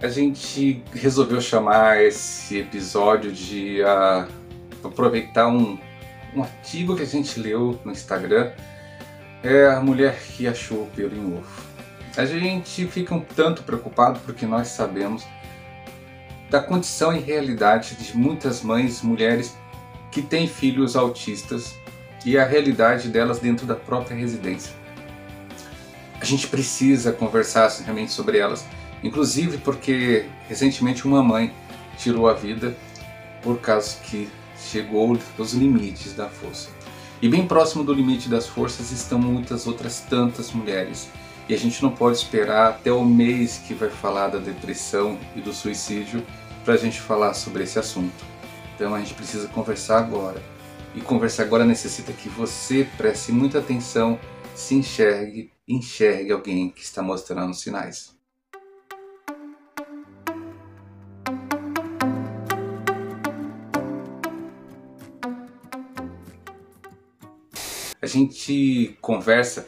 a gente resolveu chamar esse episódio de uh, aproveitar um, um artigo que a gente leu no Instagram. É a mulher que achou o pelo em ovo. A gente fica um tanto preocupado porque nós sabemos da condição e realidade de muitas mães, mulheres que têm filhos autistas e a realidade delas dentro da própria residência. A gente precisa conversar realmente sobre elas Inclusive porque recentemente uma mãe tirou a vida por causa que chegou aos limites da força. E bem próximo do limite das forças estão muitas outras tantas mulheres. E a gente não pode esperar até o mês que vai falar da depressão e do suicídio para a gente falar sobre esse assunto. Então a gente precisa conversar agora. E conversar agora necessita que você preste muita atenção, se enxergue, enxergue alguém que está mostrando sinais. A gente conversa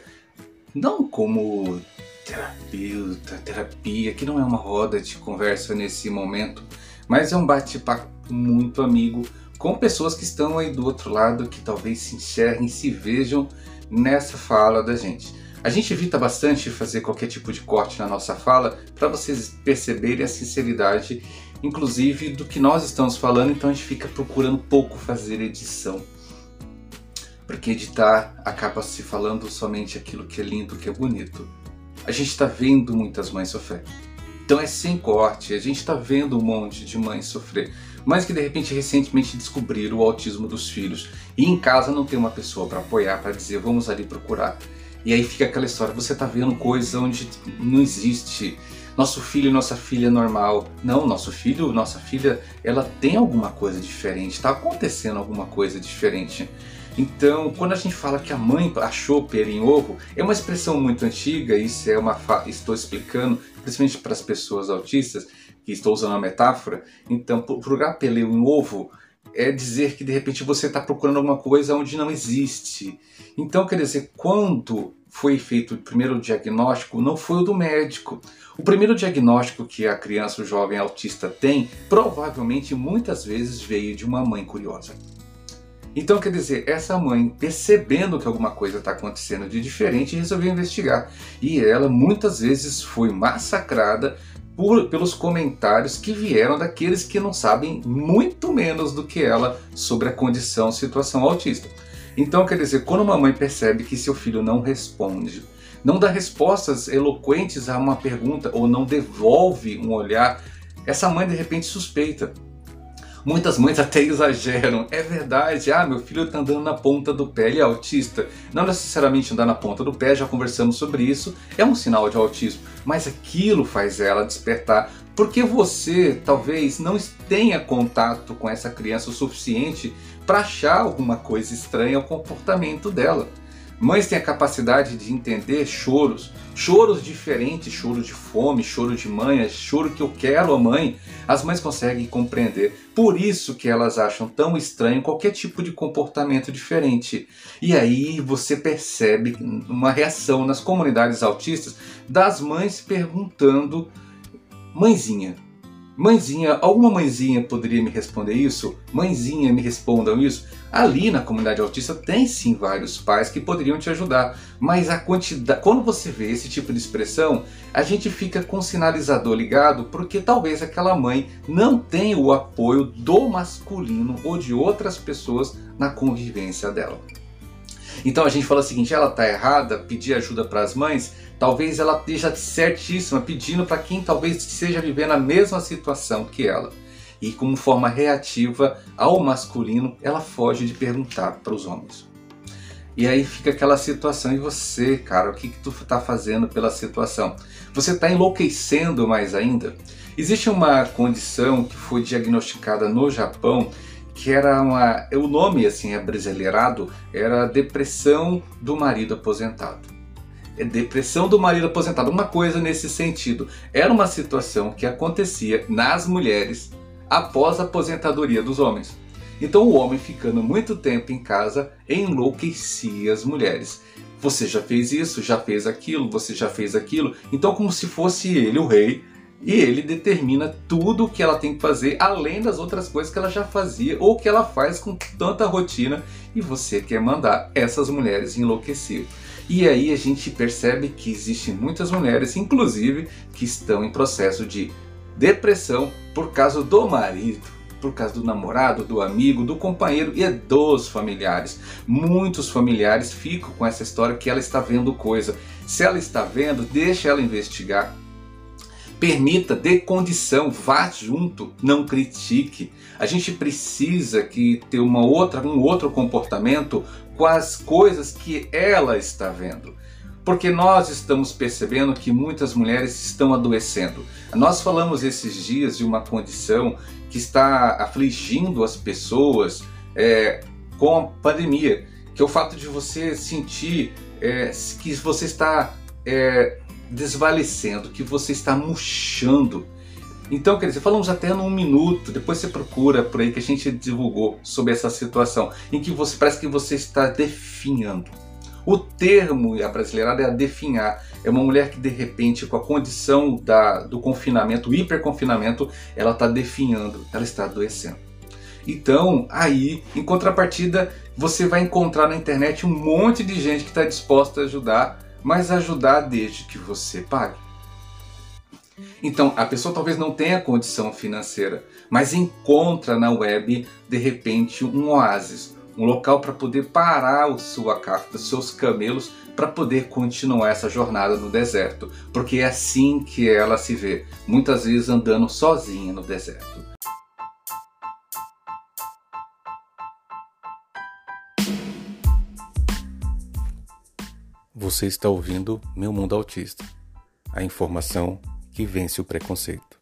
não como terapeuta, terapia, que não é uma roda de conversa nesse momento, mas é um bate-papo muito amigo com pessoas que estão aí do outro lado, que talvez se enxerguem, se vejam nessa fala da gente. A gente evita bastante fazer qualquer tipo de corte na nossa fala para vocês perceberem a sinceridade, inclusive do que nós estamos falando, então a gente fica procurando pouco fazer edição porque editar acaba se falando somente aquilo que é lindo, que é bonito. A gente está vendo muitas mães sofrer. Então é sem corte, a gente está vendo um monte de mães sofrer, mas que de repente recentemente descobriram o autismo dos filhos e em casa não tem uma pessoa para apoiar, para dizer vamos ali procurar. E aí fica aquela história, você está vendo coisa onde não existe. Nosso filho nossa filha é normal. Não, nosso filho, nossa filha, ela tem alguma coisa diferente, está acontecendo alguma coisa diferente. Então, quando a gente fala que a mãe achou pera em ovo, é uma expressão muito antiga, isso é uma estou explicando, principalmente para as pessoas autistas, que estou usando a metáfora. Então, procurar pelo em ovo é dizer que de repente você está procurando alguma coisa onde não existe. Então, quer dizer, quando foi feito o primeiro diagnóstico, não foi o do médico. O primeiro diagnóstico que a criança, o jovem autista tem, provavelmente muitas vezes veio de uma mãe curiosa. Então, quer dizer, essa mãe, percebendo que alguma coisa está acontecendo de diferente, resolveu investigar. E ela muitas vezes foi massacrada por, pelos comentários que vieram daqueles que não sabem muito menos do que ela sobre a condição, situação autista. Então, quer dizer, quando uma mãe percebe que seu filho não responde, não dá respostas eloquentes a uma pergunta ou não devolve um olhar, essa mãe de repente suspeita. Muitas mães até exageram. É verdade, ah, meu filho está andando na ponta do pé, ele é autista. Não necessariamente andar na ponta do pé, já conversamos sobre isso, é um sinal de autismo. Mas aquilo faz ela despertar porque você talvez não tenha contato com essa criança o suficiente para achar alguma coisa estranha ao comportamento dela. Mães têm a capacidade de entender choros, choros diferentes, choro de fome, choro de mãe, choro que eu quero a mãe. As mães conseguem compreender. Por isso que elas acham tão estranho qualquer tipo de comportamento diferente. E aí você percebe uma reação nas comunidades autistas das mães perguntando: "Mãezinha, Mãezinha, alguma mãezinha poderia me responder isso? Mãezinha, me respondam isso? Ali na comunidade autista tem sim vários pais que poderiam te ajudar, mas a quantidade, quando você vê esse tipo de expressão, a gente fica com o sinalizador ligado porque talvez aquela mãe não tenha o apoio do masculino ou de outras pessoas na convivência dela. Então a gente fala o seguinte: ela está errada, pedir ajuda para as mães, talvez ela esteja certíssima, pedindo para quem talvez esteja vivendo a mesma situação que ela. E como forma reativa ao masculino, ela foge de perguntar para os homens. E aí fica aquela situação, e você, cara, o que, que tu está fazendo pela situação? Você está enlouquecendo mais ainda? Existe uma condição que foi diagnosticada no Japão que era uma. O nome assim abrasileirado era depressão do marido aposentado. É depressão do marido aposentado, uma coisa nesse sentido. Era uma situação que acontecia nas mulheres após a aposentadoria dos homens. Então o homem ficando muito tempo em casa enlouquecia as mulheres. Você já fez isso, já fez aquilo, você já fez aquilo. Então como se fosse ele o rei E ele determina tudo o que ela tem que fazer, além das outras coisas que ela já fazia ou que ela faz com tanta rotina e você quer mandar essas mulheres enlouquecer. E aí a gente percebe que existem muitas mulheres, inclusive, que estão em processo de depressão por causa do marido, por causa do namorado, do amigo, do companheiro e dos familiares. Muitos familiares ficam com essa história que ela está vendo coisa. Se ela está vendo, deixa ela investigar. Permita, dê condição, vá junto, não critique. A gente precisa que ter uma outra, um outro comportamento com as coisas que ela está vendo porque nós estamos percebendo que muitas mulheres estão adoecendo. Nós falamos esses dias de uma condição que está afligindo as pessoas é, com a pandemia, que é o fato de você sentir é, que você está é, desvalecendo, que você está murchando. Então, quer dizer, falamos até num minuto, depois você procura por aí que a gente divulgou sobre essa situação, em que você parece que você está definhando. O termo a brasileirada é a definhar. É uma mulher que de repente, com a condição da, do confinamento, hiperconfinamento, ela está definhando, ela está adoecendo. Então, aí, em contrapartida, você vai encontrar na internet um monte de gente que está disposta a ajudar, mas ajudar desde que você pague. Então, a pessoa talvez não tenha condição financeira, mas encontra na web, de repente, um oásis, um local para poder parar o sua carta, seus camelos, para poder continuar essa jornada no deserto, porque é assim que ela se vê, muitas vezes andando sozinha no deserto. Você está ouvindo Meu Mundo Autista, a informação que vence o preconceito.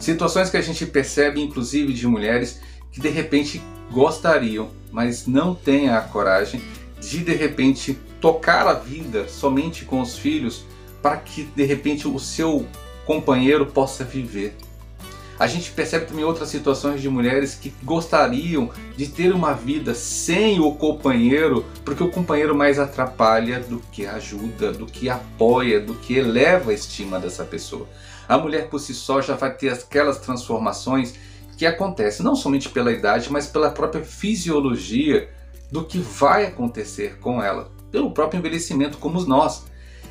Situações que a gente percebe, inclusive de mulheres que de repente gostariam, mas não têm a coragem de de repente tocar a vida somente com os filhos para que de repente o seu companheiro possa viver. A gente percebe também outras situações de mulheres que gostariam de ter uma vida sem o companheiro, porque o companheiro mais atrapalha do que ajuda, do que apoia, do que eleva a estima dessa pessoa a mulher por si só já vai ter aquelas transformações que acontecem não somente pela idade, mas pela própria fisiologia do que vai acontecer com ela, pelo próprio envelhecimento, como nós.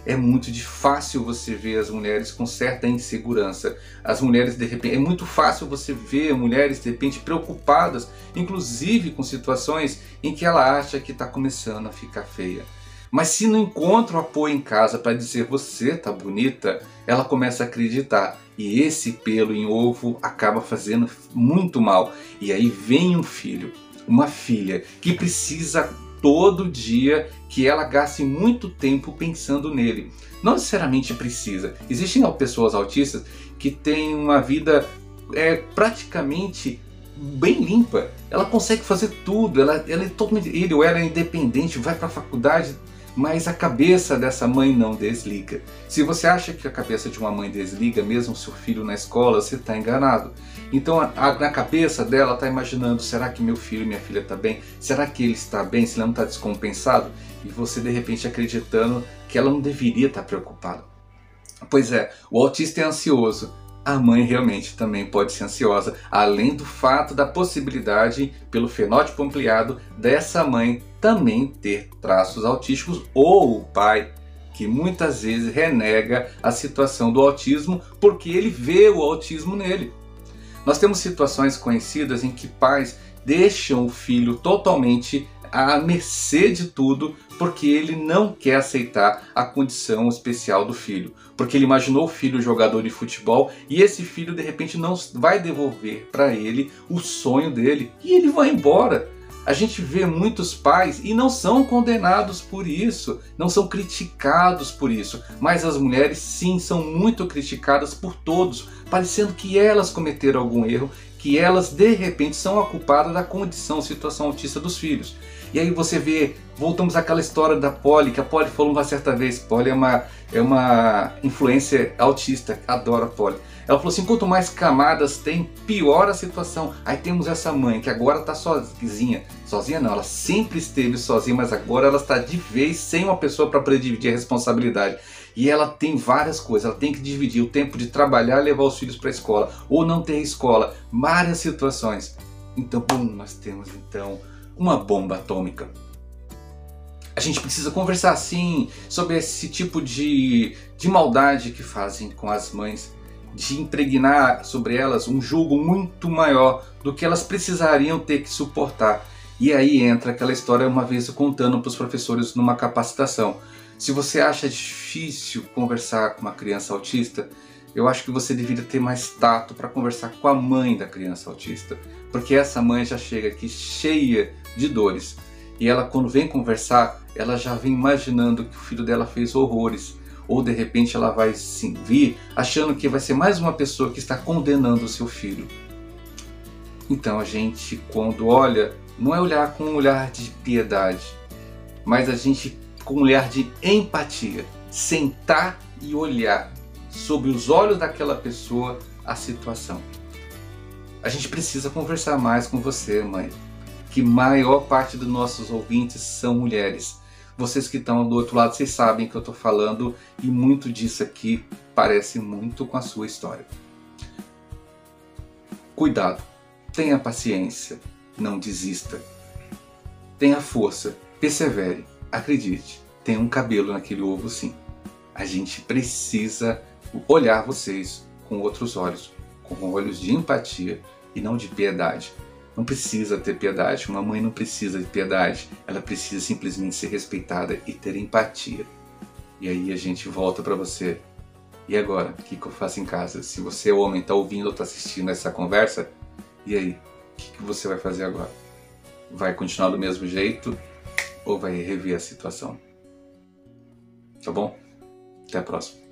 É muito de fácil você ver as mulheres com certa insegurança. As mulheres de repente, é muito fácil você ver mulheres de repente preocupadas, inclusive com situações em que ela acha que está começando a ficar feia. Mas se não encontra o apoio em casa para dizer você tá bonita, ela começa a acreditar. E esse pelo em ovo acaba fazendo muito mal. E aí vem um filho, uma filha, que precisa todo dia que ela gaste muito tempo pensando nele. Não necessariamente precisa. Existem pessoas autistas que têm uma vida é, praticamente bem limpa. Ela consegue fazer tudo. Ela, ela é totalmente, ele ou ela é independente, vai para a faculdade mas a cabeça dessa mãe não desliga. Se você acha que a cabeça de uma mãe desliga, mesmo seu filho na escola, você está enganado. Então, a, a, na cabeça dela está imaginando: será que meu filho e minha filha está bem? Será que ele está bem? Se ele não está descompensado? E você de repente acreditando que ela não deveria estar tá preocupada. Pois é, o autista é ansioso, a mãe realmente também pode ser ansiosa, além do fato da possibilidade, pelo fenótipo ampliado, dessa mãe também ter traços autísticos ou o pai que muitas vezes renega a situação do autismo porque ele vê o autismo nele. Nós temos situações conhecidas em que pais deixam o filho totalmente à mercê de tudo porque ele não quer aceitar a condição especial do filho. Porque ele imaginou o filho jogador de futebol e esse filho de repente não vai devolver para ele o sonho dele e ele vai embora. A gente vê muitos pais e não são condenados por isso, não são criticados por isso, mas as mulheres sim são muito criticadas por todos, parecendo que elas cometeram algum erro, que elas de repente são a culpada da condição, situação autista dos filhos. E aí você vê, voltamos àquela história da Polly, que a Polly falou uma certa vez, Polly é uma, é uma influência autista, adora a Polly. Ela falou assim, quanto mais camadas tem, pior a situação. Aí temos essa mãe que agora está sozinha. Sozinha não, ela sempre esteve sozinha, mas agora ela está de vez sem uma pessoa para dividir a responsabilidade. E ela tem várias coisas, ela tem que dividir o tempo de trabalhar e levar os filhos para a escola, ou não ter escola, várias situações. Então, bom, nós temos então uma bomba atômica. A gente precisa conversar sim sobre esse tipo de, de maldade que fazem com as mães, de impregnar sobre elas um julgo muito maior do que elas precisariam ter que suportar. E aí entra aquela história uma vez eu contando para os professores numa capacitação. Se você acha difícil conversar com uma criança autista, eu acho que você deveria ter mais tato para conversar com a mãe da criança autista, porque essa mãe já chega aqui cheia de dores e ela quando vem conversar, ela já vem imaginando que o filho dela fez horrores, ou de repente ela vai sim vir achando que vai ser mais uma pessoa que está condenando o seu filho. Então a gente quando olha, não é olhar com um olhar de piedade, mas a gente com um olhar de empatia, sentar e olhar sob os olhos daquela pessoa a situação. A gente precisa conversar mais com você, mãe, que maior parte dos nossos ouvintes são mulheres. Vocês que estão do outro lado, vocês sabem que eu estou falando e muito disso aqui parece muito com a sua história. Cuidado, tenha paciência, não desista. Tenha força, persevere, acredite, tem um cabelo naquele ovo sim. A gente precisa olhar vocês com outros olhos, com olhos de empatia e não de piedade. Não precisa ter piedade, uma mãe não precisa de piedade, ela precisa simplesmente ser respeitada e ter empatia. E aí a gente volta para você. E agora, o que, que, eu faço em casa? Se você, é homem, está ouvindo ou está assistindo essa conversa, e aí? O que, que você vai fazer agora? Vai continuar do mesmo jeito ou vai rever a situação? Tá bom? Até a próxima.